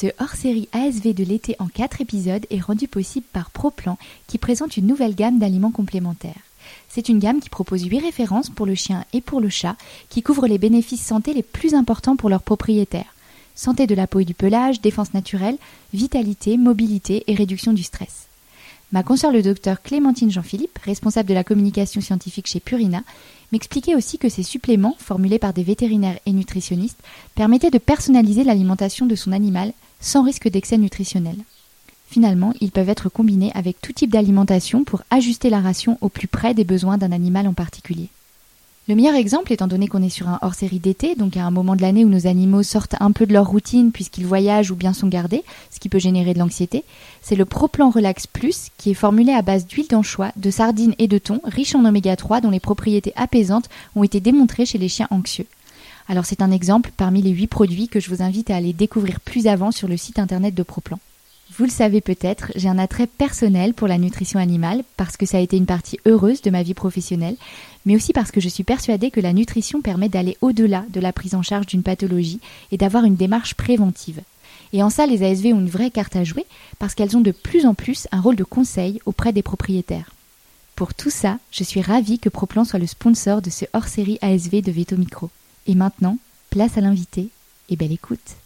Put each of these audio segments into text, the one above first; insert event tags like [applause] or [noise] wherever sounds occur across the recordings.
Ce hors-série ASV de l'été en 4 épisodes est rendu possible par ProPlan qui présente une nouvelle gamme d'aliments complémentaires. C'est une gamme qui propose 8 références pour le chien et pour le chat qui couvrent les bénéfices santé les plus importants pour leurs propriétaires. Santé de la peau et du pelage, défense naturelle, vitalité, mobilité et réduction du stress. Ma consoeur le docteur Clémentine Jean-Philippe, responsable de la communication scientifique chez Purina, m'expliquait aussi que ces suppléments, formulés par des vétérinaires et nutritionnistes, permettaient de personnaliser l'alimentation de son animal sans risque d'excès nutritionnel. Finalement, ils peuvent être combinés avec tout type d'alimentation pour ajuster la ration au plus près des besoins d'un animal en particulier. Le meilleur exemple, étant donné qu'on est sur un hors-série d'été, donc à un moment de l'année où nos animaux sortent un peu de leur routine puisqu'ils voyagent ou bien sont gardés, ce qui peut générer de l'anxiété, c'est le ProPlan Relax Plus qui est formulé à base d'huile d'anchois, de sardines et de thon, riche en oméga 3 dont les propriétés apaisantes ont été démontrées chez les chiens anxieux. Alors c'est un exemple parmi les 8 produits que je vous invite à aller découvrir plus avant sur le site internet de ProPlan. Vous le savez peut-être, j'ai un attrait personnel pour la nutrition animale parce que ça a été une partie heureuse de ma vie professionnelle, mais aussi parce que je suis persuadée que la nutrition permet d'aller au-delà de la prise en charge d'une pathologie et d'avoir une démarche préventive. Et en ça, les ASV ont une vraie carte à jouer parce qu'elles ont de plus en plus un rôle de conseil auprès des propriétaires. Pour tout ça, je suis ravie que Proplan soit le sponsor de ce hors-série ASV de Veto Micro. Et maintenant, place à l'invité et belle écoute.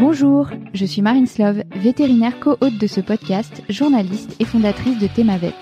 Bonjour, je suis Marine Slove, vétérinaire co-hôte de ce podcast, journaliste et fondatrice de Thémavet.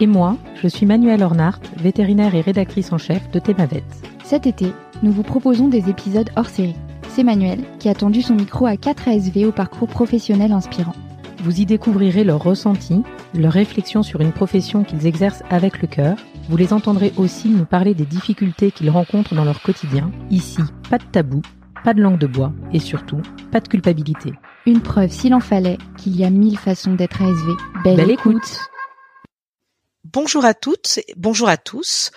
Et moi, je suis Manuelle Ornart, vétérinaire et rédactrice en chef de Thémavet. Cet été, nous vous proposons des épisodes hors série. C'est Manuel qui a tendu son micro à 4 ASV au parcours professionnel inspirant. Vous y découvrirez leurs ressentis, leurs réflexions sur une profession qu'ils exercent avec le cœur. Vous les entendrez aussi nous parler des difficultés qu'ils rencontrent dans leur quotidien. Ici, pas de tabou, pas de langue de bois et surtout, pas de culpabilité. Une preuve, s'il en fallait, qu'il y a mille façons d'être ASV. Belle, écoute. Bonjour à toutes, bonjour à tous.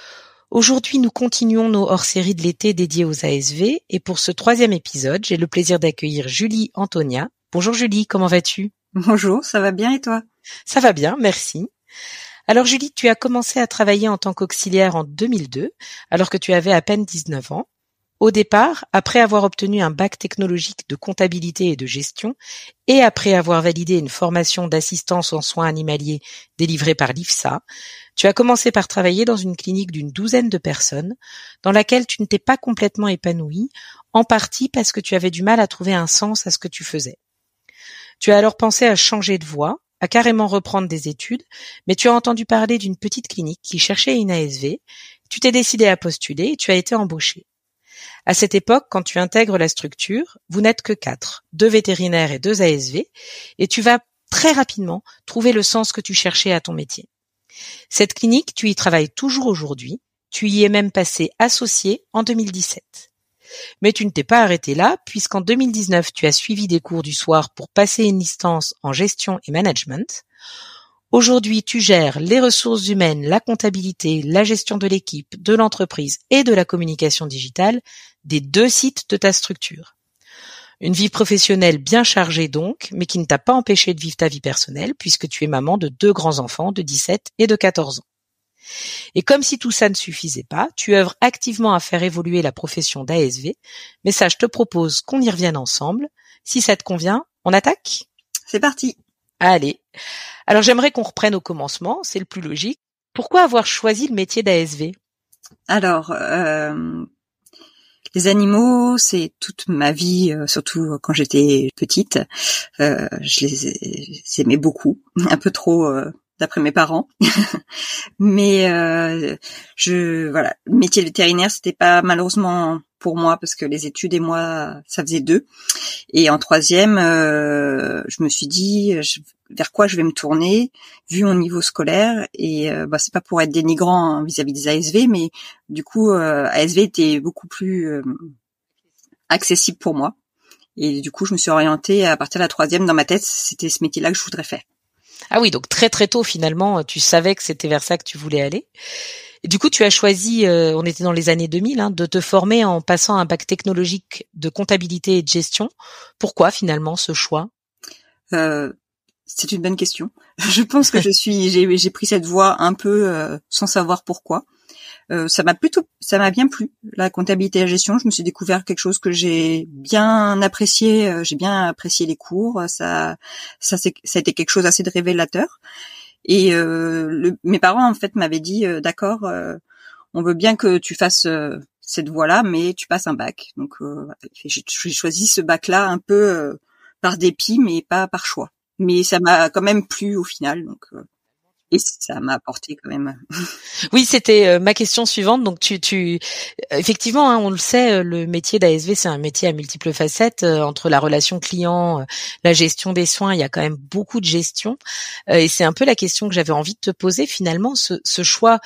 Aujourd'hui, nous continuons nos hors-séries de l'été dédiées aux ASV et pour ce troisième épisode, j'ai le plaisir d'accueillir Julie Antonia. Bonjour Julie, comment vas-tu? Bonjour, ça va bien et toi? Ça va bien, merci. Alors Julie, tu as commencé à travailler en tant qu'auxiliaire en 2002, alors que tu avais à peine 19 ans. Au départ, après avoir obtenu un bac technologique de comptabilité et de gestion, et après avoir validé une formation d'assistance en soins animaliers délivrée par l'IFSA, tu as commencé par travailler dans une clinique d'une douzaine de personnes, dans laquelle tu ne t'es pas complètement épanoui, en partie parce que tu avais du mal à trouver un sens à ce que tu faisais. Tu as alors pensé à changer de voie, à carrément reprendre des études, mais tu as entendu parler d'une petite clinique qui cherchait une ASV, tu t'es décidé à postuler et tu as été embauché. À cette époque, quand tu intègres la structure, vous n'êtes que quatre, deux vétérinaires et deux ASV, et tu vas très rapidement trouver le sens que tu cherchais à ton métier. Cette clinique, tu y travailles toujours aujourd'hui, tu y es même passé associé en 2017. Mais tu ne t'es pas arrêté là, puisqu'en 2019, tu as suivi des cours du soir pour passer une licence en gestion et management. Aujourd'hui, tu gères les ressources humaines, la comptabilité, la gestion de l'équipe, de l'entreprise et de la communication digitale des deux sites de ta structure. Une vie professionnelle bien chargée donc, mais qui ne t'a pas empêché de vivre ta vie personnelle puisque tu es maman de deux grands-enfants de 17 et de 14 ans. Et comme si tout ça ne suffisait pas, tu œuvres activement à faire évoluer la profession d'ASV, mais ça je te propose qu'on y revienne ensemble. Si ça te convient, on attaque? C'est parti Allez. Alors j'aimerais qu'on reprenne au commencement, c'est le plus logique. Pourquoi avoir choisi le métier d'ASV Alors, euh, les animaux, c'est toute ma vie, euh, surtout quand j'étais petite. Euh, je les aimais beaucoup, [laughs] un peu trop euh, d'après mes parents. [laughs] Mais euh, je voilà, le métier de vétérinaire, c'était pas malheureusement pour moi parce que les études et moi, ça faisait deux. Et en troisième, euh, je me suis dit vers quoi je vais me tourner vu mon niveau scolaire. Et euh, bah, c'est pas pour être dénigrant vis-à-vis des ASV, mais du coup, euh, ASV était beaucoup plus euh, accessible pour moi. Et du coup, je me suis orientée à partir de la troisième dans ma tête. C'était ce métier-là que je voudrais faire. Ah oui, donc très très tôt finalement, tu savais que c'était vers ça que tu voulais aller. Et du coup, tu as choisi, euh, on était dans les années 2000, hein, de te former en passant un bac technologique de comptabilité et de gestion. Pourquoi finalement ce choix? Euh, C'est une bonne question. [laughs] Je pense que je suis, j'ai pris cette voie un peu euh, sans savoir pourquoi. Euh, ça m'a plutôt, ça m'a bien plu la comptabilité et la gestion. Je me suis découvert quelque chose que j'ai bien apprécié. Euh, j'ai bien apprécié les cours. Ça, ça, ça a été quelque chose assez de révélateur. Et euh, le, mes parents en fait m'avaient dit, d'accord, on veut bien que tu fasses cette voie-là, mais tu passes un bac. Donc j'ai choisi ce bac-là un peu par dépit, mais pas par choix. Mais ça m'a quand même plu au final. Donc et ça m'a apporté quand même. oui, c'était euh, ma question suivante. Donc tu, tu, effectivement, hein, on le sait, euh, le métier d'ASV c'est un métier à multiples facettes. Euh, entre la relation client, la gestion des soins, il y a quand même beaucoup de gestion. et c'est un peu la question que j'avais envie de te poser. Finalement, ce, ce choix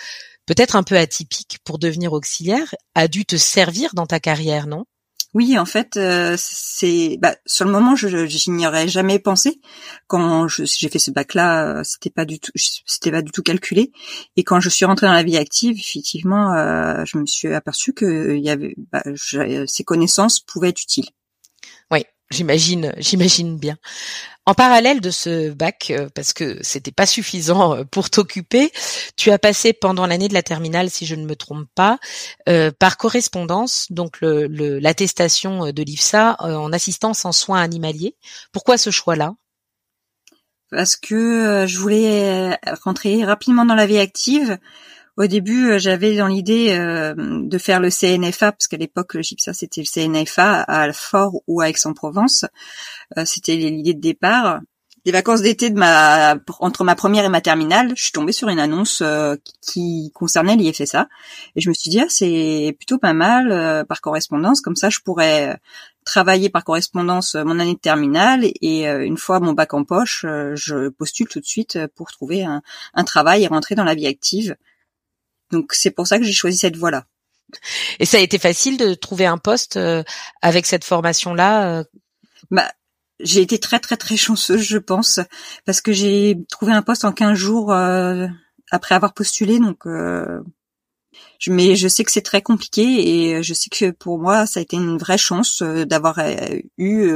peut-être un peu atypique pour devenir auxiliaire a dû te servir dans ta carrière, non? Oui, en fait, euh, c'est bah, sur le moment, je, je n'y jamais pensé. Quand j'ai fait ce bac-là, euh, c'était pas du tout, c'était pas du tout calculé. Et quand je suis rentrée dans la vie active, effectivement, euh, je me suis aperçu que bah, ces connaissances pouvaient être utiles. J'imagine, j'imagine bien. En parallèle de ce bac, euh, parce que c'était pas suffisant euh, pour t'occuper, tu as passé pendant l'année de la terminale, si je ne me trompe pas, euh, par correspondance, donc l'attestation de l'IFSA en assistance en soins animaliers. Pourquoi ce choix-là? Parce que je voulais rentrer rapidement dans la vie active. Au début, j'avais dans l'idée de faire le CNFA, parce qu'à l'époque, le GIPSA, c'était le CNFA à Alfort ou à Aix-en-Provence. Euh, c'était l'idée de départ. Les vacances d'été de ma entre ma première et ma terminale, je suis tombée sur une annonce euh, qui concernait l'IFSA et je me suis dit ah, c'est plutôt pas mal euh, par correspondance comme ça je pourrais travailler par correspondance mon année de terminale et une fois mon bac en poche, je postule tout de suite pour trouver un, un travail et rentrer dans la vie active. Donc c'est pour ça que j'ai choisi cette voie-là. Et ça a été facile de trouver un poste avec cette formation-là bah, j'ai été très très très chanceuse, je pense, parce que j'ai trouvé un poste en 15 jours euh, après avoir postulé. Donc, euh, je, mais je sais que c'est très compliqué et je sais que pour moi, ça a été une vraie chance euh, d'avoir eu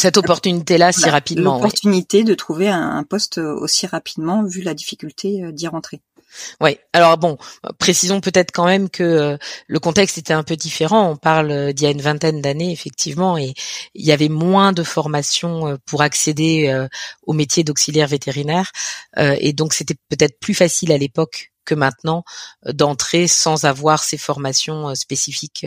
cette opportunité-là si rapidement. L'opportunité de trouver un, poste aussi rapidement, vu la difficulté d'y rentrer. Oui. Alors bon, précisons peut-être quand même que euh, le contexte était un peu différent. On parle euh, d'il y a une vingtaine d'années effectivement, et il y avait moins de formations euh, pour accéder au métier d'auxiliaire vétérinaire, et donc c'était peut-être plus facile à l'époque que maintenant d'entrer sans avoir ces formations spécifiques.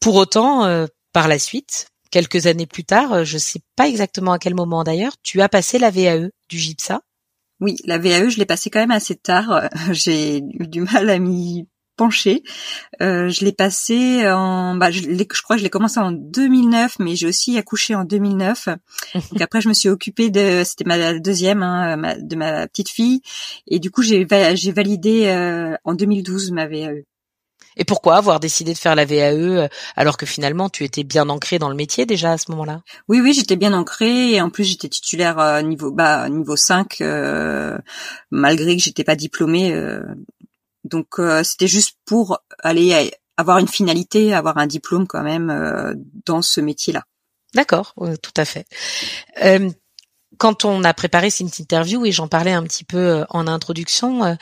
Pour autant, par la suite, quelques années plus tard, je ne sais pas exactement à quel moment d'ailleurs, tu as passé la VAE du GIPSA. Oui, la VAE, je l'ai passée quand même assez tard. [laughs] J'ai eu du mal à m'y pencher. Euh, je l'ai passé en, bah, je, je crois que je l'ai commencé en 2009, mais j'ai aussi accouché en 2009. [laughs] Donc après, je me suis occupée de, c'était ma deuxième, hein, de ma petite fille, et du coup, j'ai j'ai validé euh, en 2012 ma VAE. Et pourquoi avoir décidé de faire la VAE euh, alors que finalement tu étais bien ancré dans le métier déjà à ce moment-là? Oui, oui, j'étais bien ancré et en plus j'étais titulaire euh, niveau bah niveau 5 euh, malgré que j'étais pas diplômée. donc c'était juste pour aller avoir une finalité, avoir un diplôme quand même dans ce métier-là. D'accord, tout à fait quand on a préparé cette interview et j'en parlais un petit peu euh, en introduction, euh,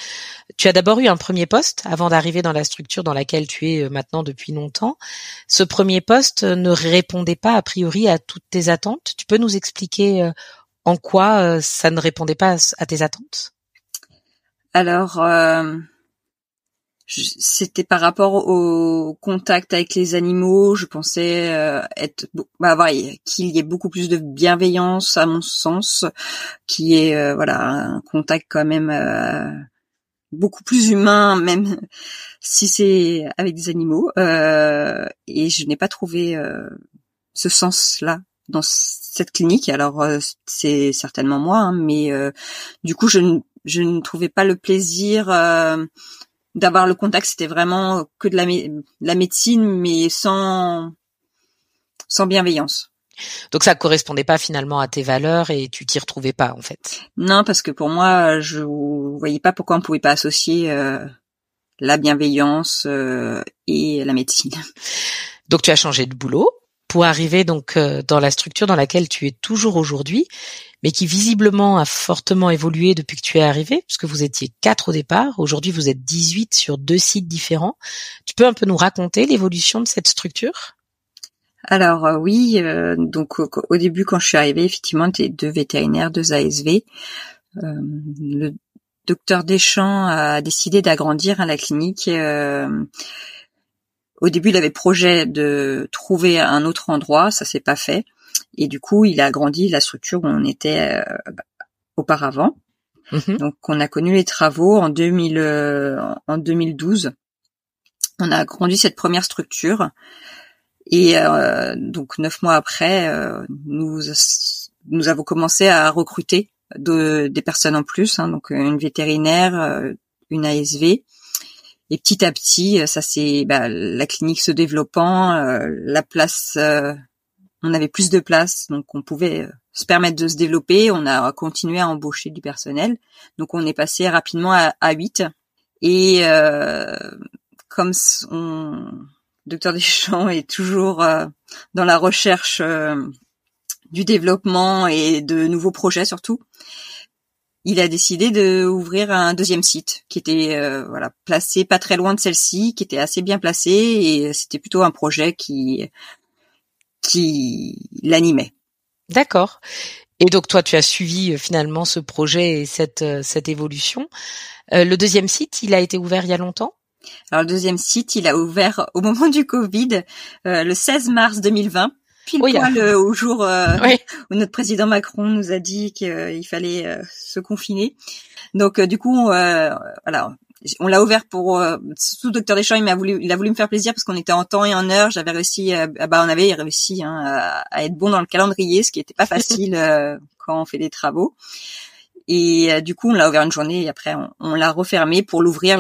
tu as d'abord eu un premier poste avant d'arriver dans la structure dans laquelle tu es euh, maintenant depuis longtemps. Ce premier poste ne répondait pas a priori à toutes tes attentes. Tu peux nous expliquer en quoi ça ne répondait pas à tes attentes? Alors, c'était par rapport au contact avec les animaux. Je pensais euh, être bah, qu'il y ait beaucoup plus de bienveillance à mon sens, qui est euh, voilà un contact quand même euh, beaucoup plus humain, même [laughs] si c'est avec des animaux. et je n'ai pas trouvé ce sens-là dans cette clinique. Alors c'est certainement moi, hein, mais du coup je ne, je ne trouvais pas le plaisir d'avoir le contact, c'était vraiment que de la, la médecine, mais sans sans bienveillance. Donc ça correspondait pas finalement à tes valeurs et tu t'y retrouvais pas en fait? Non, parce que pour moi, je voyais pas pourquoi on pouvait pas associer euh, la bienveillance euh, et la médecine. Donc tu as changé de boulot pour arriver donc dans la structure dans laquelle tu es toujours aujourd'hui, mais qui visiblement a fortement évolué depuis que tu es arrivé, puisque vous étiez quatre au départ. Aujourd'hui, vous êtes 18 sur deux sites différents. Tu peux un peu nous raconter l'évolution de cette structure? Alors oui, donc au, début quand je suis arrivée, effectivement, était deux vétérinaires, deux ASV. le docteur Deschamps a décidé d'agrandir hein, la clinique. Euh, au début, il avait projet de trouver un autre endroit, ça s'est pas fait, et du coup, il a agrandi la structure où on était euh, auparavant. Mhm. Donc, on a connu les travaux en 2000, euh, en 2012. On a agrandi cette première structure, et donc neuf mois après, nous nous avons commencé à recruter de, des personnes en plus, hein, donc euh, une vétérinaire, euh, une ASV. Et petit à petit, euh, ça c'est bah, la clinique se développant, la place, on avait plus de place, donc on pouvait se permettre de se développer. On a continué à embaucher du personnel, donc on est passé rapidement à, à 8. Et comme on, docteur Deschamps est toujours dans la recherche du développement et de nouveaux projets surtout, il a décidé de ouvrir un deuxième site qui était euh, voilà placé pas très loin de celle-ci, qui était assez bien placé et c'était plutôt un projet qui qui l'animait. D'accord. Et donc toi, tu as suivi euh, finalement ce projet et cette euh, cette évolution. le deuxième site, il a été ouvert il y a longtemps? Alors le deuxième site, il a ouvert au moment du Covid, le 16 mars 2020 pile poil euh, au jour euh, où notre président Macron nous a dit qu'il euh, fallait se confiner. Donc du coup, voilà, on l'a ouvert pour sous docteur Deschamps il m'a voulu il a voulu me faire plaisir parce qu'on était en temps et en heure. J'avais réussi bah on avait réussi hein, à, être bon dans le calendrier ce qui était pas [laughs] facile quand on fait des travaux. Et du coup on l'a ouvert une journée et après on, l'a refermé pour l'ouvrir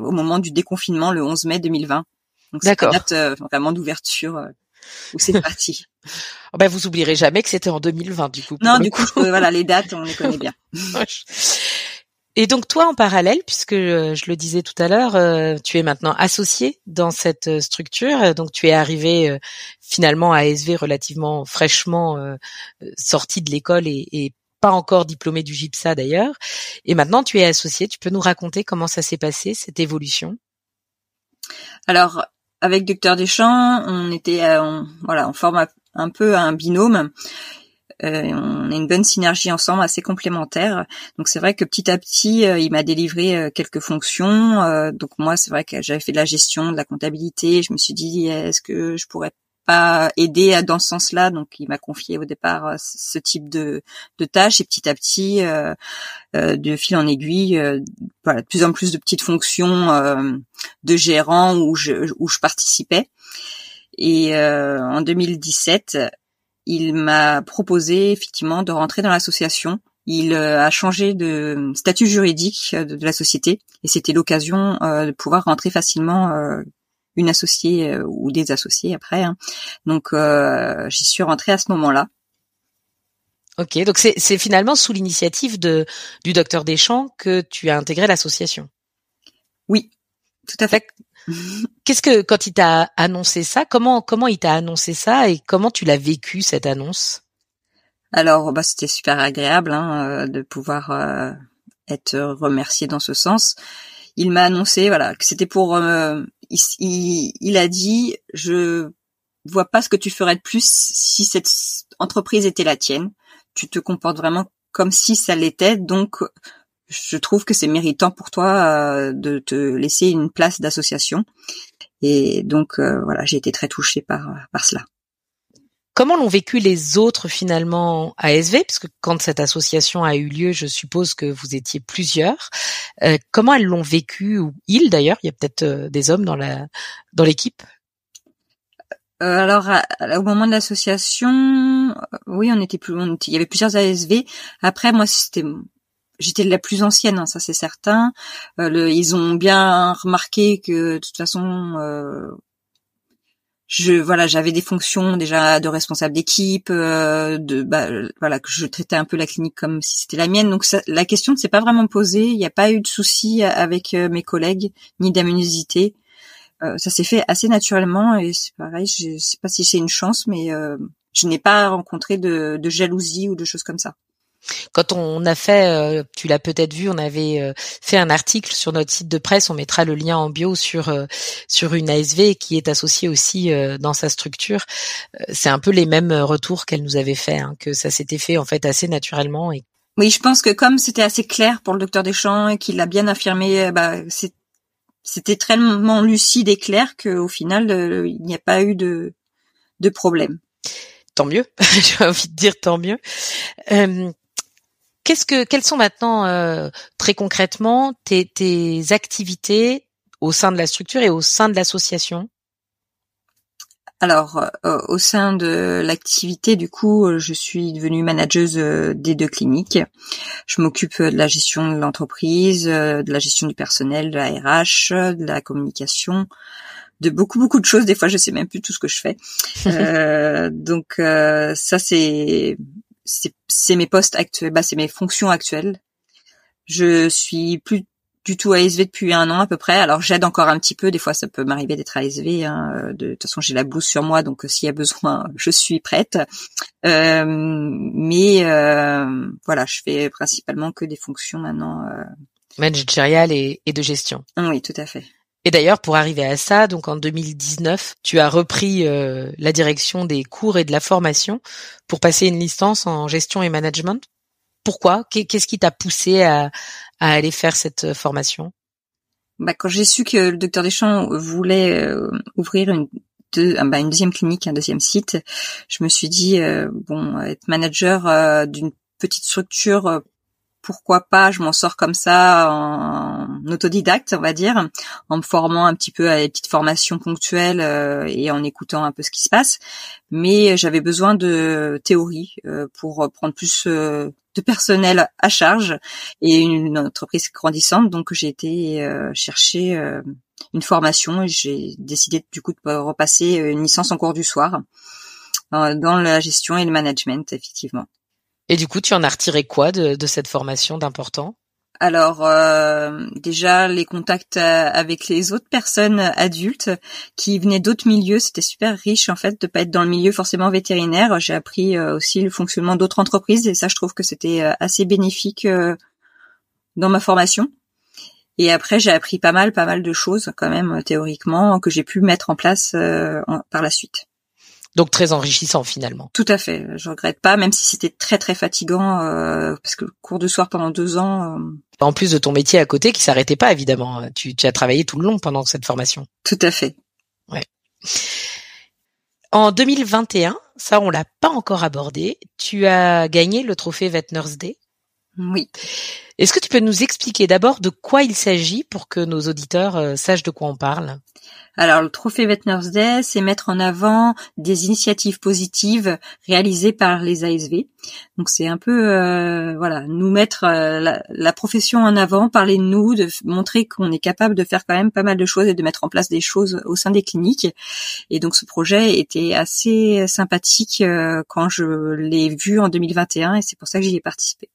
au moment du déconfinement le 11 mai 2020 donc c'est la date vraiment d'ouverture où c'est [laughs] parti. Oh ben vous oublierez jamais que c'était en 2020 du coup. Non, du coup, voilà, les dates, on les connaît bien. [laughs] Et donc toi, en parallèle, puisque euh, je le disais tout à l'heure, euh, tu es maintenant associé dans cette euh, structure. Donc tu es arrivé finalement à SV relativement fraîchement sorti de l'école et, et, pas encore diplômé du GIPSA d'ailleurs. Et maintenant tu es associé. Tu peux nous raconter comment ça s'est passé cette évolution? Alors avec Docteur Deschamps, on était, voilà, on forme un peu un binôme. Euh, on a une bonne synergie ensemble, assez complémentaire. Donc c'est vrai que petit à petit, euh, il m'a délivré euh, quelques fonctions. donc moi, c'est vrai que j'avais fait de la gestion, de la comptabilité. Je me suis dit, est-ce que je pourrais pas aidé dans ce sens-là, donc il m'a confié au départ euh, ce type de, de tâches et petit à petit, euh, euh, de fil en aiguille, voilà, de plus en plus de petites fonctions de gérant où je, où je participais. Et en 2017, il m'a proposé effectivement de rentrer dans l'association. Il a changé de statut juridique de, de la société et c'était l'occasion de pouvoir rentrer facilement une associée euh, ou des associés après. Hein. Donc euh, j'y suis rentrée à ce moment-là. Ok, donc c'est, finalement sous l'initiative de du docteur Deschamps que tu as intégré l'association. Oui, tout à fait. Qu'est-ce que quand il t'a annoncé ça, comment comment il t'a annoncé ça et comment tu l'as vécu cette annonce? Alors bah c'était super agréable hein, euh, de pouvoir euh, être remercié dans ce sens. Il m'a annoncé voilà que c'était pour euh, il, a dit je vois pas ce que tu ferais de plus si cette entreprise était la tienne. Tu te comportes vraiment comme si ça l'était, donc je trouve que c'est méritant pour toi euh, de te laisser une place d'association. Et donc euh, voilà, j'ai été très touchée par par cela. Comment l'ont vécu les autres finalement ASV Parce que quand cette association a eu lieu, je suppose que vous étiez plusieurs. Euh, comment elles l'ont vécu ou ils d'ailleurs? Il y a peut-être euh, des hommes dans la dans l'équipe? Euh, alors, au moment de l'association, oui, on était plus, il y avait plusieurs ASV. Après, moi, c'était, j'étais la plus ancienne, hein, ça c'est certain. ils ont bien remarqué que de toute façon, je voilà j'avais des fonctions déjà de responsable d'équipe euh, de bah, voilà que je traitais un peu la clinique comme si c'était la mienne donc la question ne s'est pas vraiment posée il n'y a pas eu de souci avec euh, mes collègues ni d'amunosité ça s'est fait assez naturellement et c'est pareil. Je sais pas si c'est une chance, mais je n'ai pas rencontré de jalousie ou de choses comme ça. Quand on a fait, euh, tu l'as peut-être vu, on avait euh, fait un article sur notre site de presse. On mettra le lien en bio sur euh, sur une ASV qui est associée aussi dans sa structure. C'est un peu les mêmes retours qu'elle nous avait fait, hein, que ça s'était fait en fait assez naturellement. Et... Oui, je pense que comme c'était assez clair pour le docteur Deschamps et qu'il l'a bien affirmé, bah, c'était tellement lucide et clair qu'au final, il n'y a pas eu de de problème tant mieux. [laughs] J'ai envie de dire tant mieux. Qu'est-ce que, quelles sont maintenant euh, très concrètement tes, tes activités au sein de la structure et au sein de l'association? Alors, euh, au sein de l'activité, du coup, je suis devenue manageuse euh, des deux cliniques. Je m'occupe de la gestion de l'entreprise, de la gestion du personnel, de la RH, de la communication, de beaucoup beaucoup de choses. Des fois, je sais même plus tout ce que je fais. [laughs] donc, ça c'est c'est mes postes actuels, bah c'est mes fonctions actuelles. Je suis plus du tout ASV depuis un an à peu près. Alors j'aide encore un petit peu. Des fois, ça peut m'arriver d'être ASV. Hein. De, toute façon, j'ai la blouse sur moi, donc euh, s'il y a besoin, [laughs] je suis prête. Euh, mais euh, voilà, je fais principalement que des fonctions maintenant. Euh... Managériales et, et de gestion. Oui, tout à fait. Et d'ailleurs, pour arriver à ça, donc en 2019, tu as repris euh, la direction des cours et de la formation pour passer une licence en gestion et management. Pourquoi? Qu'est-ce qui t'a poussé à, aller faire cette formation? Bah, Quand j'ai su que le docteur Deschamps voulait euh, ouvrir une, bah, une deuxième clinique, un deuxième site, je me suis dit, euh, bon, être manager d'une petite structure pourquoi pas, je m'en sors comme ça en autodidacte, on va dire, en me formant un petit peu à des petites formations ponctuelles euh, et en écoutant un peu ce qui se passe. Mais j'avais besoin de théorie euh, pour prendre plus euh, de personnel à charge et une entreprise grandissante. Donc j'ai été chercher une formation et j'ai décidé du coup de repasser une licence en cours du soir dans la gestion et le management, effectivement. Et du coup, tu en as retiré quoi de, cette formation d'important? Alors euh, déjà les contacts euh, avec les autres personnes adultes qui venaient d'autres milieux, c'était super riche en fait de pas être dans le milieu forcément vétérinaire. J'ai appris euh, aussi le fonctionnement d'autres entreprises et ça je trouve que c'était assez bénéfique dans ma formation. Et après j'ai appris pas mal pas mal de choses quand même théoriquement que j'ai pu mettre en place par la suite. Donc très enrichissant finalement. Tout à fait. Je regrette pas, même si c'était très très fatigant euh, parce que le cours de soir pendant deux ans. Euh, en plus de ton métier à côté qui s'arrêtait pas évidemment. Tu, tu as travaillé tout le long pendant cette formation. Tout à fait. Ouais. En 2021, ça on l'a pas encore abordé. Tu as gagné le trophée Vet Day. Oui. Est-ce que tu peux nous expliquer d'abord de quoi il s'agit pour que nos auditeurs euh, sachent de quoi on parle? Alors, le trophée Veterinary Day, c'est mettre en avant des initiatives positives réalisées par les ASV. Donc, c'est un peu, euh, voilà, nous mettre euh, la, profession en avant, parler de nous, de montrer qu'on est capable de faire quand même pas mal de choses et de mettre en place des choses au sein des cliniques. Et donc, ce projet était assez sympathique quand je l'ai vu en 2021 et c'est pour ça que j'y ai participé.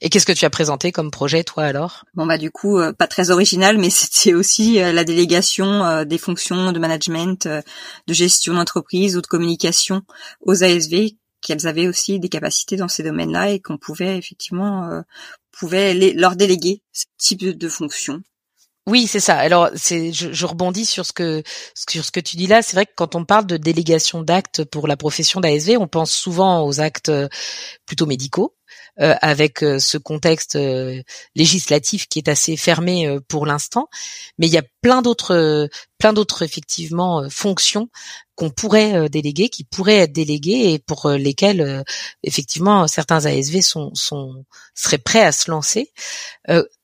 Et qu'est-ce que tu as présenté comme projet, toi, alors? Bon, bah du coup, euh, pas très original, mais [laughs] c'était aussi euh, la délégation euh, des fonctions de management, de gestion d'entreprise ou de communication aux ASV, qu'elles avaient aussi des capacités dans ces domaines-là et qu'on pouvait effectivement pouvait leur déléguer ce type de fonction. Oui, c'est ça. Alors, c'est, je, je, rebondis sur ce que sur ce que tu dis là. C'est vrai que quand on parle de délégation d'actes pour la profession d'ASV, on pense souvent aux actes plutôt médicaux, euh, avec euh, ce contexte euh, législatif qui est assez fermé pour l'instant. Mais il y a plein d'autres, plein d'autres effectivement fonctions qu'on pourrait déléguer, qui pourraient être déléguées et pour lesquelles effectivement certains ASV sont, sont seraient prêts à se lancer.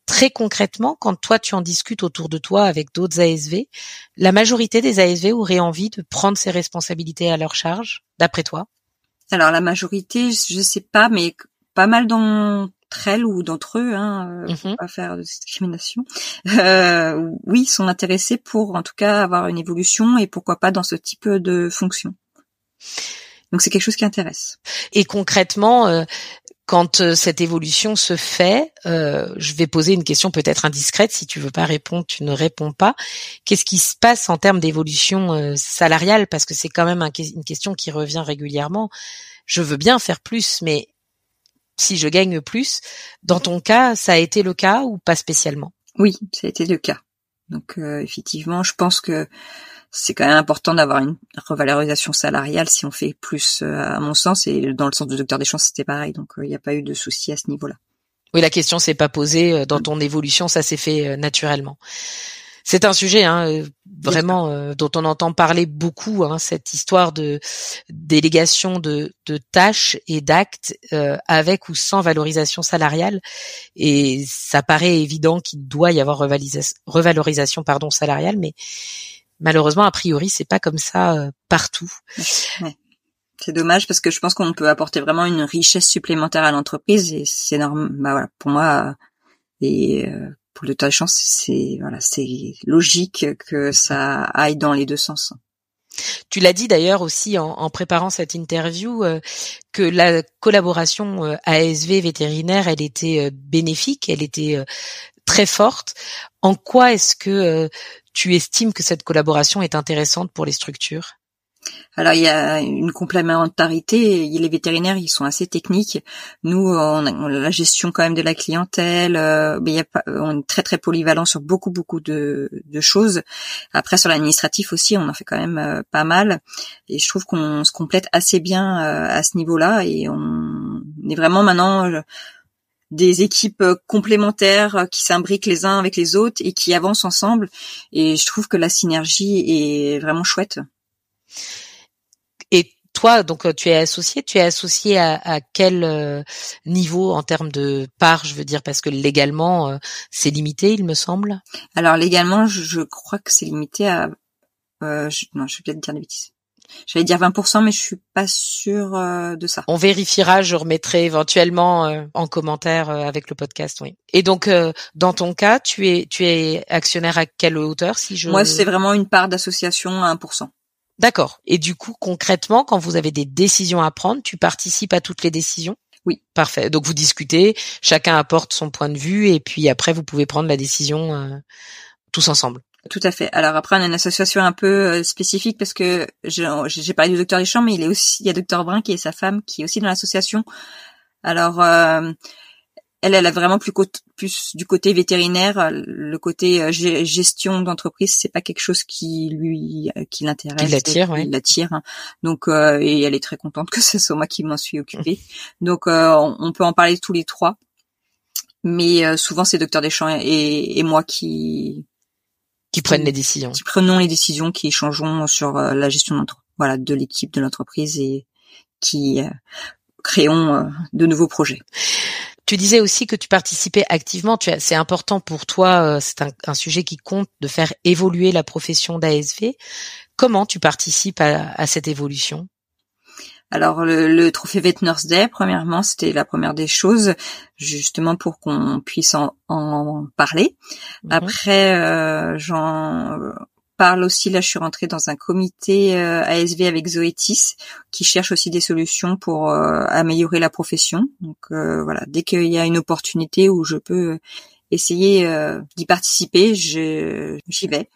Très concrètement, quand toi tu en discutes autour de toi avec d'autres ASV, la majorité des ASV auraient envie de prendre ces responsabilités à leur charge, d'après toi? Alors la majorité, je sais pas, mais pas mal d'entre elles ou d'entre eux, hein, euh, mmh pas faire de discrimination, euh, oui, sont intéressés pour en tout cas avoir une évolution et pourquoi pas dans ce type de fonction. Donc c'est quelque chose qui intéresse. Et concrètement, euh, quand euh, cette évolution se fait, euh, je vais poser une question peut-être indiscrète. Si tu veux pas répondre, tu ne réponds pas. Qu'est-ce qui se passe en termes d'évolution euh, salariale? Parce que c'est quand même une question qui revient régulièrement. Je veux bien faire plus, mais si je gagne plus, dans ton cas, ça a été le cas ou pas spécialement? Oui, ça a été le cas. Donc effectivement, je pense que c'est quand même important d'avoir une revalorisation salariale si on fait plus, euh, à mon sens, et dans le sens de Docteur Deschamps, c'était pareil, donc il euh, n'y a pas eu de souci à ce niveau-là. Oui, la question s'est pas posée euh, dans ton évolution, ça s'est fait naturellement. C'est un sujet hein, vraiment dont on entend parler beaucoup, hein, cette histoire de délégation de, de tâches et d'actes avec ou sans valorisation salariale. Et ça paraît évident qu'il doit y avoir revalorisation, revalorisation pardon salariale, mais malheureusement, a priori, c'est pas comme ça euh, partout. C'est dommage parce que je pense qu'on peut apporter vraiment une richesse supplémentaire à l'entreprise et c'est énorme. Bah voilà, pour moi et euh, pour le chance, c'est voilà, c'est logique que ça aille dans les deux sens. Tu l'as dit d'ailleurs aussi en, préparant cette interview euh, que la collaboration ASV vétérinaire, elle était bénéfique, elle était très forte. En quoi est-ce que tu estimes que cette collaboration est intéressante pour les structures? Alors il y a une complémentarité. Les vétérinaires ils sont assez techniques. Nous on a, la gestion quand même de la clientèle. Euh, il y a pas, on est très très polyvalent sur beaucoup beaucoup de, de choses. Après sur l'administratif aussi on en fait quand même euh, pas mal. Et je trouve qu'on se complète assez bien euh, à ce niveau-là et on est vraiment maintenant des équipes euh, complémentaires euh, qui s'imbriquent les uns avec les autres et qui avancent ensemble. Et je trouve que la synergie est vraiment chouette. Et toi, donc euh, tu es associé, tu es associé à, quel niveau en termes de part, je veux dire, parce que légalement c'est limité, il me semble. Alors légalement, je, crois que c'est limité à, je, non, je vais peut-être dire des bêtises. J'allais dire 20%, mais je suis pas sûre euh, de ça. On vérifiera, je remettrai éventuellement euh, en commentaire euh, avec le podcast, oui. Et donc, dans ton cas, tu es tu es actionnaire à quelle hauteur, si je Moi, c'est vraiment une part d'association à 1%. D'accord. Et du coup, concrètement, quand vous avez des décisions à prendre, tu participes à toutes les décisions? Oui. Parfait. Donc vous discutez, chacun apporte son point de vue, et puis après vous pouvez prendre la décision tous ensemble. Tout à fait. Alors après, on a une association un peu euh, spécifique parce que j'ai parlé du docteur Deschamps, mais il est aussi, il y a docteur Brun qui est sa femme, qui est aussi dans l'association. Alors, euh, elle, elle a vraiment plus, plus du côté vétérinaire, le côté euh, gestion d'entreprise, c'est pas quelque chose qui lui, qui l'intéresse, qui l'attire, oui. l'attire. Hein. Donc, et elle est très contente que [laughs] ce soit moi qui m'en suis occupée. Donc, on, peut en parler tous les trois, mais souvent c'est docteur Deschamps et, et moi qui qui prennent les décisions. Qui prenons les décisions, qui échangeons sur euh, la gestion voilà de l'équipe de l'entreprise et qui euh, créons euh, de nouveaux projets. Tu disais aussi que tu participais activement. Tu c'est important pour toi. c'est un, un, sujet qui compte de faire évoluer la profession d'ASV. Comment tu participes à, à cette évolution? Alors le, le trophée Vet Nurse Day, premièrement, c'était la première des choses, justement pour qu'on puisse en, en parler. Mhm. Après, euh, j'en parle aussi. Là, je suis rentrée dans un comité euh, ASV avec Zoétis, qui cherche aussi des solutions pour euh, améliorer la profession. Donc voilà, dès qu'il y a une opportunité où je peux essayer d'y participer, j'y vais.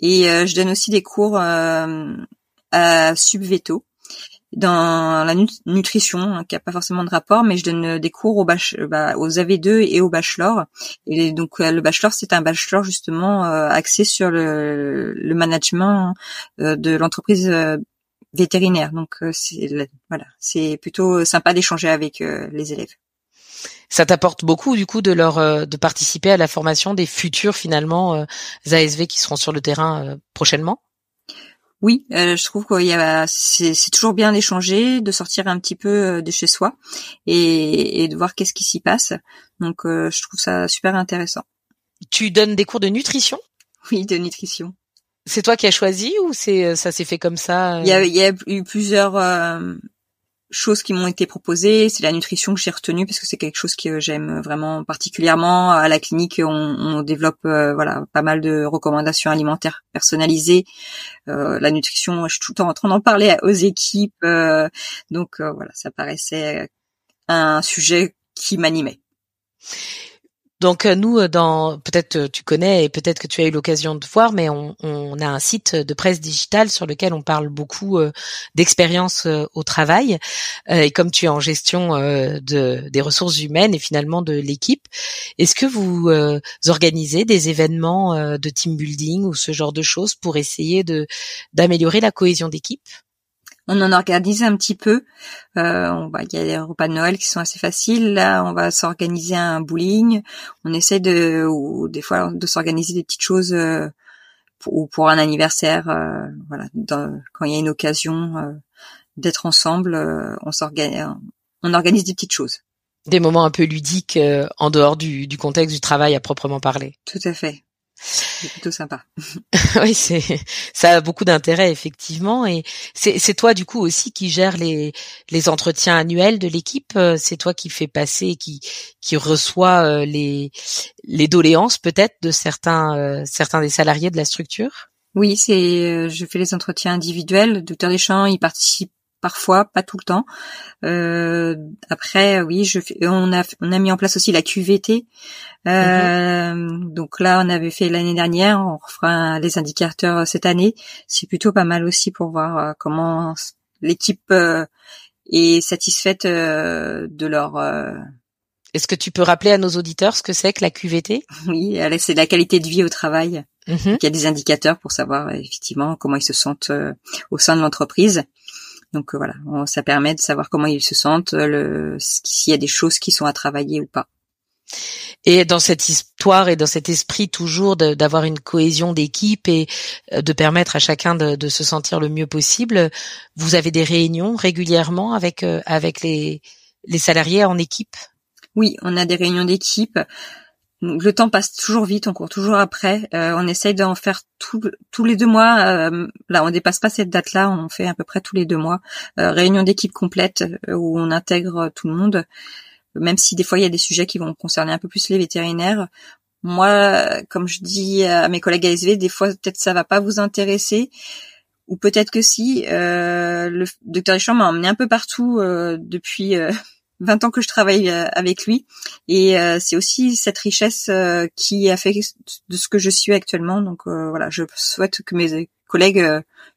Et je donne aussi des cours à Subveto dans la nutrition, hein, qui a pas forcément de rapport, mais je donne euh, des cours aux, euh, bah, aux AV2 et au bachelor. Et donc euh, le bachelor, c'est un bachelor justement axé sur le, le management de l'entreprise vétérinaire. Donc c'est voilà, c'est plutôt sympa d'échanger avec les élèves. Ça t'apporte beaucoup du coup de leur de participer à la formation des futurs finalement ASV qui seront sur le terrain prochainement? Oui, euh, je trouve qu'il y a c'est, toujours bien d'échanger, de sortir un petit peu euh, de chez soi et, de voir qu'est-ce qui s'y passe. Donc euh, je trouve ça super intéressant. Tu donnes des cours de nutrition? Oui, de nutrition. C'est toi qui as choisi ou c'est ça s'est fait comme ça il y, a, il y a eu plusieurs choses qui m'ont été proposées, c'est la nutrition que j'ai retenue parce que c'est quelque chose que j'aime vraiment particulièrement. À la clinique, on, on développe euh, voilà pas mal de recommandations alimentaires personnalisées. Euh, la nutrition, je suis tout le temps en train d'en parler aux équipes, euh, donc voilà, ça paraissait un sujet qui m'animait. Donc euh, nous, euh, dans peut-être euh, tu connais et peut-être que tu as eu l'occasion de voir, mais on, a un site de presse digitale sur lequel on parle beaucoup d'expérience au travail. et comme tu es en gestion de, des ressources humaines et finalement de l'équipe, est-ce que vous organisez des événements de team building ou ce genre de choses pour essayer de d'améliorer la cohésion d'équipe? On en organise un petit peu. Euh, on va, il y a les repas de Noël qui sont assez faciles. Là, on va s'organiser un bowling. On essaie de, ou des fois, de s'organiser des petites choses euh, pour, pour un anniversaire. Euh, voilà, quand il y a une occasion euh, d'être ensemble, on s'organise, on organise des petites choses. Des moments un peu ludiques en dehors du, du contexte du travail à proprement parler. Tout à fait. C'est plutôt sympa. [laughs] oui, c'est ça a beaucoup d'intérêt effectivement et c'est c'est toi du coup aussi qui gère les les entretiens annuels de l'équipe, euh, c'est toi qui fais passer qui qui reçoit euh, les les doléances peut-être de certains euh, certains des salariés de la structure? Oui, c'est je fais les entretiens individuels, le docteur Deschamps, il participe parfois, pas tout le temps. Euh, après, oui, je fais, on a on a mis en place aussi la QVT. Euh. Donc là, on avait fait l'année dernière, on refera les indicateurs cette année. C'est plutôt pas mal aussi pour voir euh, comment l'équipe est satisfaite de leur. Est-ce que tu peux rappeler à nos auditeurs ce que c'est que la QVT [laughs] Oui, c'est la qualité de vie au travail. Mhm. Il y a des indicateurs pour savoir effectivement comment ils se sentent au sein de l'entreprise. Donc euh, voilà, ça permet de savoir comment ils se sentent, le, s'il y a des choses qui sont à travailler ou pas. Et dans cette histoire et dans cet esprit toujours d'avoir une cohésion d'équipe et euh, de permettre à chacun de, se sentir le mieux possible, vous avez des réunions régulièrement avec euh, avec les les salariés en équipe? Oui, on a des réunions d'équipe le temps passe toujours vite, on court toujours après. Euh, on essaye d'en faire tous les deux mois. Euh, là, on dépasse pas cette date-là. On fait à peu près tous les deux mois euh, réunion d'équipe complète où on intègre tout le monde. Même si des fois il y a des sujets qui vont concerner un peu plus les vétérinaires. Moi, comme je dis à mes collègues ASV, des fois peut-être ça va pas vous intéresser, ou peut-être que si. le docteur Deschamps m'a emmené un peu partout depuis 20 ans que je travaille euh, avec lui. Et euh, c'est aussi cette richesse euh, qui a fait de ce que je suis actuellement. Donc voilà je souhaite que mes collègues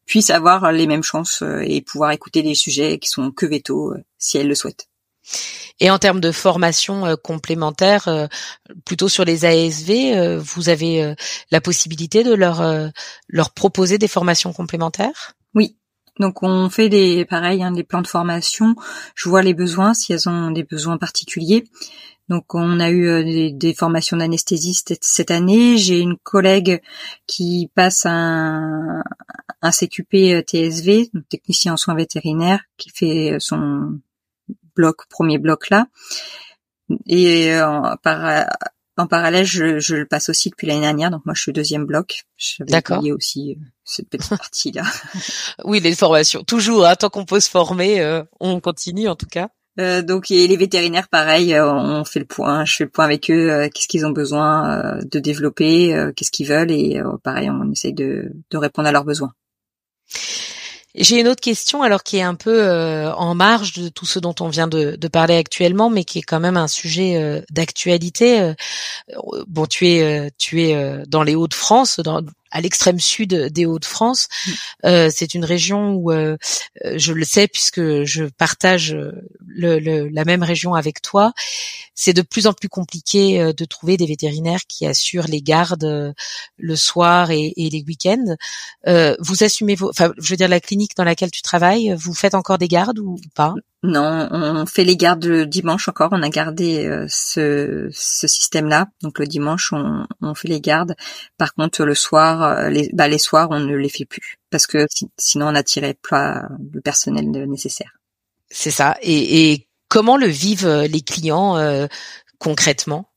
puissent avoir les mêmes chances et pouvoir écouter des sujets qui sont que veto si elles le souhaitent. Et en termes de formation complémentaire, plutôt sur les ASV, vous avez la possibilité de leur leur proposer des formations complémentaires? Oui, donc on fait des pareil hein, des plans de formation. Je vois les besoins si elles ont des besoins particuliers. Donc on a eu euh, des, formations d'anesthésistes cette année. J'ai une collègue qui passe un, un CQP euh, TSV, technicien en soins vétérinaires, qui fait son bloc premier bloc là. Et euh, par en parallèle, je, je, le passe aussi depuis l'année dernière, donc moi je suis deuxième bloc. D'accord. aussi euh, cette petite [laughs] partie-là. oui, les formations, toujours. Hein, tant qu'on peut se former, euh, on continue en tout cas. Euh, donc et les vétérinaires, pareil, euh, on fait le point. Je fais le point avec eux. qu'est-ce qu'ils ont besoin de développer, qu'est-ce qu'ils veulent, et pareil, on essaye de, de répondre à leurs besoins. J'ai une autre question, alors qui est un peu euh, en marge de tout ce dont on vient de, de, parler actuellement, mais qui est quand même un sujet euh, d'actualité. Euh, bon, tu es tu es dans les Hauts-de-France, dans à l'extrême sud des Hauts-de-France. Mm. Euh, c'est une région où euh, je le sais puisque je partage le, le, la même région avec toi. C'est de plus en plus compliqué euh, de trouver des vétérinaires qui assurent les gardes le soir et, et les week-ends. vous assumez vos, enfin, je veux dire la clinique dans laquelle tu travailles, vous faites encore des gardes ou pas? Non, on fait les gardes le dimanche encore. On a gardé euh, ce, ce système-là. Donc le dimanche, on, on, fait les gardes. Par contre, le soir, euh, les, bah, les soirs, on ne les fait plus parce que sinon on attirait pas le personnel nécessaire. C'est ça. Et, et, comment le vivent euh, les clients concrètement?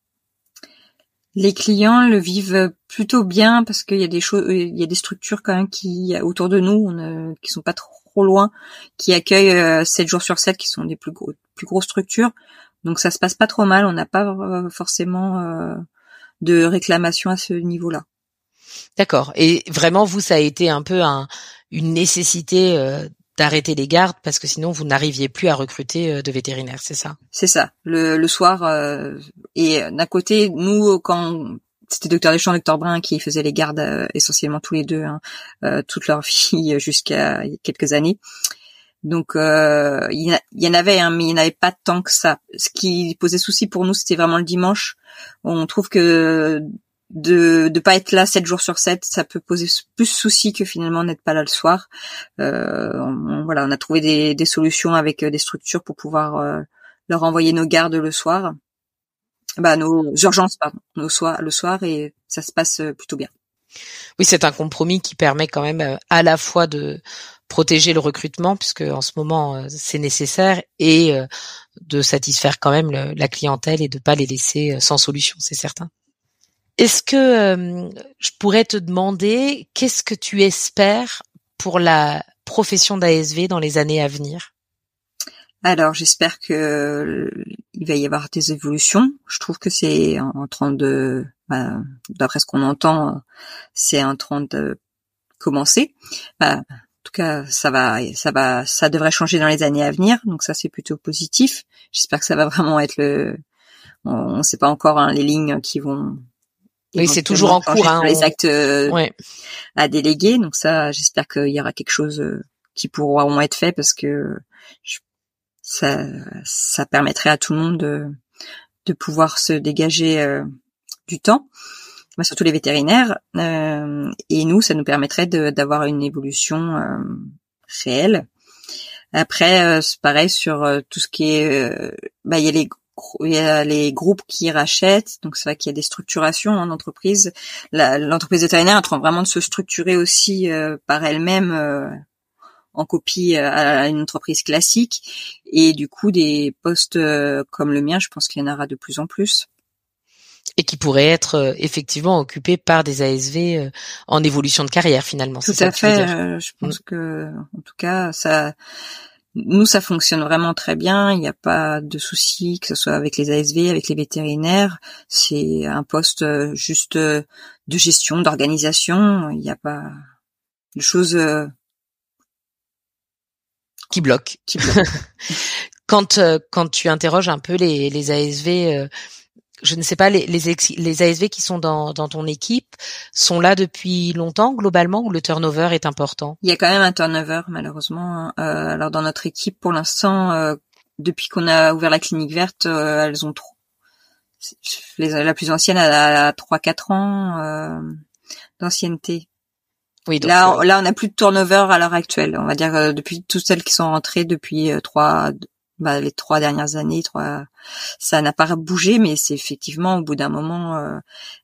Les clients le vivent plutôt bien parce qu'il y a des choses, il y a des structures quand même qui autour de nous, on, qui sont pas trop loin, qui accueillent 7 euh, jours sur 7, qui sont des plus gros, plus grosses structures. Donc ça se passe pas trop mal. On n'a pas euh, forcément euh, de réclamation à ce niveau-là. D'accord. Et vraiment, vous, ça a été un peu un, une nécessité d'arrêter les gardes parce que sinon vous n'arriviez plus à recruter de vétérinaires, c'est ça? C'est ça. Le, le soir et d'un côté, nous quand c'était docteur Deschamps, docteur Brun qui faisaient les gardes essentiellement tous les deux, hein, toute leur [laughs] vie jusqu'à quelques années. Donc euh, il y, en avait, hein, mais il n'y en avait pas tant que ça. Ce qui posait souci pour nous, c'était vraiment le dimanche. On trouve que de ne pas être là 7 jours sur 7, ça peut poser plus souci que finalement n'être pas là le soir. Euh, on, voilà, on a trouvé des, des, solutions avec euh, des structures pour pouvoir euh, leur envoyer nos gardes le soir. Bah nos urgences pardon, le soir et ça se passe plutôt bien. Oui, c'est un compromis qui permet quand même à la fois de protéger le recrutement puisque en ce moment euh, c'est nécessaire et euh, de satisfaire quand même la clientèle et de pas les laisser euh, sans solution, c'est certain. Est-ce que je pourrais te demander qu'est-ce que tu espères pour la profession d'ASV dans les années à venir? Alors j'espère que il va y avoir des évolutions. Je trouve que c'est en train de, bah, d'après ce qu'on entend, c'est en train de commencer. Bah, tout cas, ça va, ça va, ça devrait changer dans les années à venir. Donc ça, c'est plutôt positif. J'espère que ça va [laughs] vraiment être le. On ne sait pas encore hein, les lignes qui vont. Oui, c'est toujours en cours. Hein, les actes euh, à déléguer. Donc ça, j'espère qu'il y aura quelque chose euh, qui pourra au moins être fait parce que ça, ça permettrait à tout le monde de, de pouvoir se dégager euh, du temps surtout les vétérinaires. Euh, et nous, ça nous permettrait d'avoir une évolution euh, réelle. Après, euh, c'est pareil sur tout ce qui est, bah, il y a les il y a les groupes qui rachètent, donc c'est vrai qu'il y a des structurations en entreprise. L'entreprise vétérinaire est en train vraiment de se structurer aussi par elle-même en copie à une entreprise classique. Et du coup, des postes comme le mien, je pense qu'il y en aura de plus en plus et qui pourrait être euh, effectivement occupé par des ASV euh, en évolution de carrière finalement. Tout à fait. Euh, je pense mm. que, en tout cas, ça, nous, ça fonctionne vraiment très bien. Il n'y a pas de souci que ce soit avec les ASV, avec les vétérinaires. C'est un poste juste de gestion, d'organisation. Il n'y a pas de choses qui bloquent. Qui bloquent. [laughs] quand quand tu interroges un peu les les ASV je ne sais pas, les, les, ASV qui sont dans, dans, ton équipe sont là depuis longtemps globalement ou le turnover est important? Il y a quand même un turnover malheureusement. Hein. Euh, alors dans notre équipe pour l'instant, euh, depuis qu'on a ouvert la clinique verte, euh, elles ont trop. la plus ancienne a, a 3-4 ans euh, d'ancienneté. Oui, donc là, là, on n'a plus de turnover à l'heure actuelle. On va dire depuis toutes celles qui sont rentrées depuis trois, bah, les trois dernières années, trois, ça n'a pas bougé, mais c'est effectivement au bout d'un moment, euh,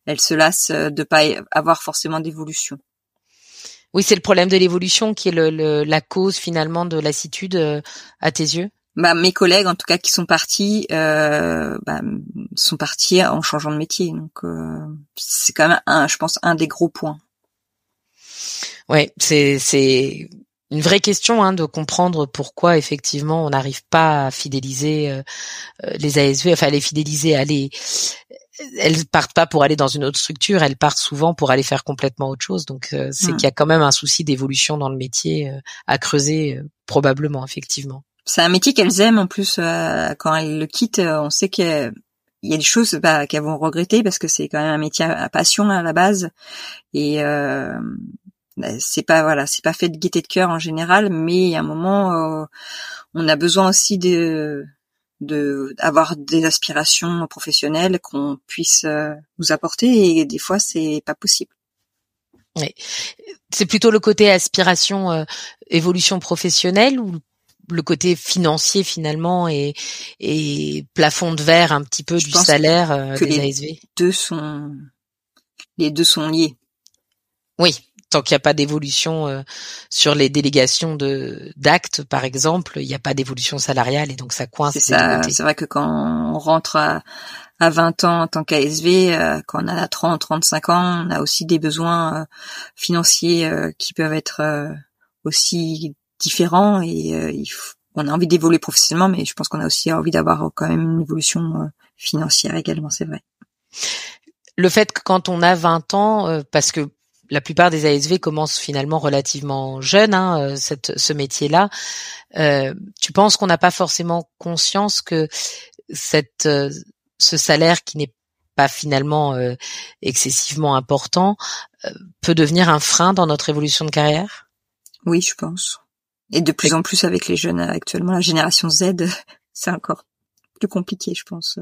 elle se lasse de pas avoir forcément d'évolution. Oui, c'est le problème de l'évolution qui est le, la cause finalement de lassitude euh, à tes yeux? Bah, mes collègues, en tout cas, qui sont partis, euh, bah, sont partis en changeant de métier. Donc, euh, c'est quand même, un, je pense, un des gros points. Ouais, c'est c'est une vraie question hein, de comprendre pourquoi effectivement on n'arrive pas à fidéliser euh, euh, les ASV, enfin à les fidéliser, à les elles partent pas pour aller dans une autre structure, elles partent souvent pour aller faire complètement autre chose. Donc euh, c'est mmh. qu'il y a quand même un souci d'évolution dans le métier à creuser probablement effectivement. C'est un métier qu'elles aiment en plus quand elles le quittent, on sait qu'il y a des choses bah, qu'elles vont regretter parce que c'est quand même un métier à passion à la base et bah, c'est pas voilà, c'est pas fait de gaieté de cœur en général, mais à un moment, euh, on a besoin aussi de de avoir des aspirations professionnelles qu'on puisse euh, nous apporter et des fois c'est pas possible. Oui. C'est plutôt le côté aspiration, euh, évolution professionnelle ou le côté financier finalement et, et plafond de verre un petit peu du salaire que des les ASV. Deux sont les deux sont liés. Oui, tant qu'il n'y a pas d'évolution euh, sur les délégations de d'actes, par exemple, il n'y a pas d'évolution salariale et donc ça coince. C'est vrai que quand on rentre à, à 20 ans en tant qu'ASV, euh, quand on a 30, 35 ans, on a aussi des besoins euh, financiers qui peuvent être aussi différents et on a envie d'évoluer professionnellement, mais je pense qu'on a aussi envie d'avoir quand même une évolution financière également, c'est vrai. Le fait que quand on a 20 ans, parce que la plupart des ASV commencent finalement relativement jeunes, hein, cette, ce métier-là. tu penses qu'on n'a pas forcément conscience que cette, ce salaire qui n'est pas finalement excessivement important peut devenir un frein dans notre évolution de carrière? Oui, je pense. Et de plus en plus avec les jeunes actuellement, la génération Z, [laughs] c'est encore plus compliqué, je pense.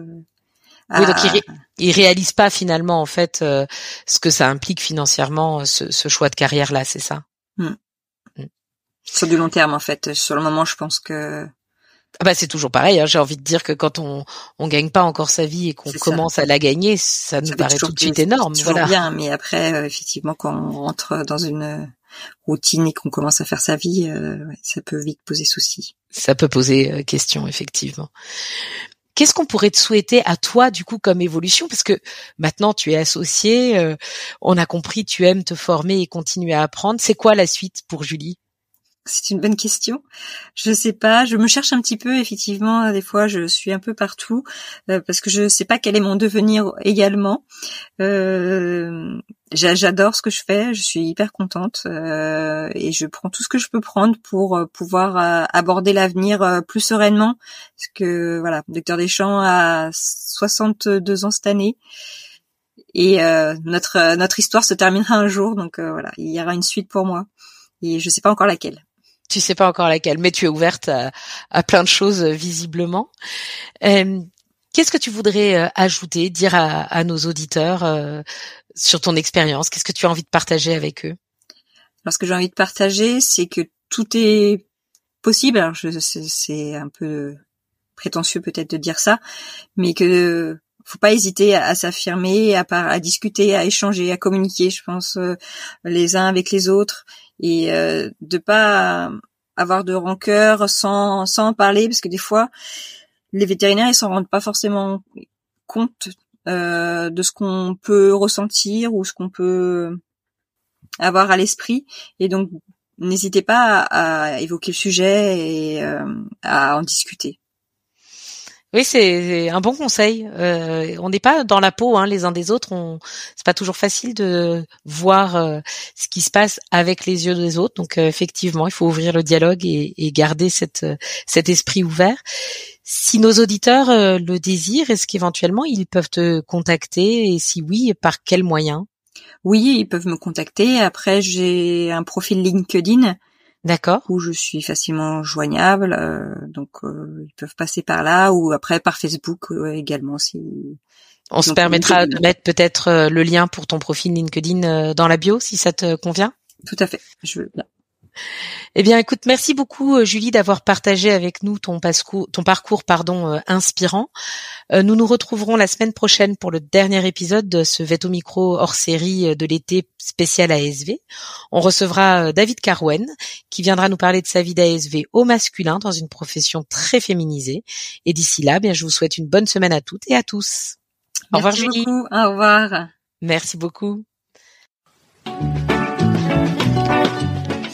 Euh, oui, donc ils, réalisent pas finalement en fait euh, ce que ça implique financièrement ce, ce choix de carrière là, c'est ça? Hmm. Hmm. Sur du long terme en fait. Sur le moment, je pense que ah bah c'est toujours pareil. Hein. J'ai envie de dire que quand on on gagne pas encore sa vie et qu'on commence à la gagner, ça nous paraît tout de suite énorme. Voilà. bien, mais après euh, effectivement quand on rentre dans une routine et qu'on commence à faire sa vie, euh, ça peut vite poser souci. Ça peut poser euh, question, effectivement. Qu'est-ce qu'on pourrait te souhaiter à toi du coup comme évolution? Parce que maintenant tu es associé, euh, on a compris, tu aimes te former et continuer à apprendre. C'est quoi la suite pour Julie? C'est une bonne question. Je sais pas. Je me cherche un petit peu. Effectivement, des fois, je suis un peu partout euh, parce que je sais pas quel est mon devenir également. Euh, j'adore ce que je fais. Je suis hyper contente euh, et je prends tout ce que je peux prendre pour pouvoir aborder l'avenir plus sereinement. Parce que voilà, docteur Deschamps a 62 ans cette année et notre notre histoire se terminera un jour. Donc voilà, il y aura une suite pour moi et je sais pas encore laquelle tu sais pas encore laquelle, mais tu es ouverte à, plein de choses euh, visiblement. Euh, qu'est-ce que tu voudrais euh, ajouter, dire à, nos auditeurs sur ton expérience? Qu'est-ce que tu as envie de partager avec eux? Alors, ce que j'ai envie de partager, c'est que tout est possible. Alors, c'est un peu prétentieux peut-être de dire ça, mais que faut pas hésiter à, s'affirmer, à, à, discuter, à échanger, à communiquer. Je pense les uns avec les autres et euh, de pas avoir de rancœur sans sans en parler parce que des fois les vétérinaires ils s'en rendent pas forcément compte euh, de ce qu'on peut ressentir ou ce qu'on peut avoir à l'esprit et donc n'hésitez pas à, évoquer le sujet et euh, à en discuter. Oui, c'est un bon conseil. Euh, on n'est pas dans la peau hein, les uns des autres. On... C'est pas toujours facile de voir euh, ce qui se passe avec les yeux des autres. Donc euh, effectivement, il faut ouvrir le dialogue et, garder cette, cet esprit ouvert. Si nos auditeurs le désirent, est-ce qu'éventuellement ils peuvent te contacter et si oui, par quels moyens? Oui, ils peuvent me contacter. Après, j'ai un profil LinkedIn D'accord. Où je suis facilement joignable, euh, donc euh, ils peuvent passer par là ou après par Facebook euh, également si. On se permettra de mettre peut-être le lien pour ton profil LinkedIn dans la bio si ça te convient? Tout à fait, je veux bien. Eh bien, écoute, merci beaucoup euh, Julie d'avoir partagé avec nous ton, ton parcours pardon euh, inspirant. Euh, nous nous retrouverons la semaine prochaine pour le dernier épisode de ce Veto Micro hors série de l'été spécial ASV. On recevra David Carwen qui viendra nous parler de sa vie d'ASV au masculin dans une profession très féminisée. Et d'ici là, bien, je vous souhaite une bonne semaine à toutes et à tous. Au revoir Julie. Au revoir. Merci beaucoup.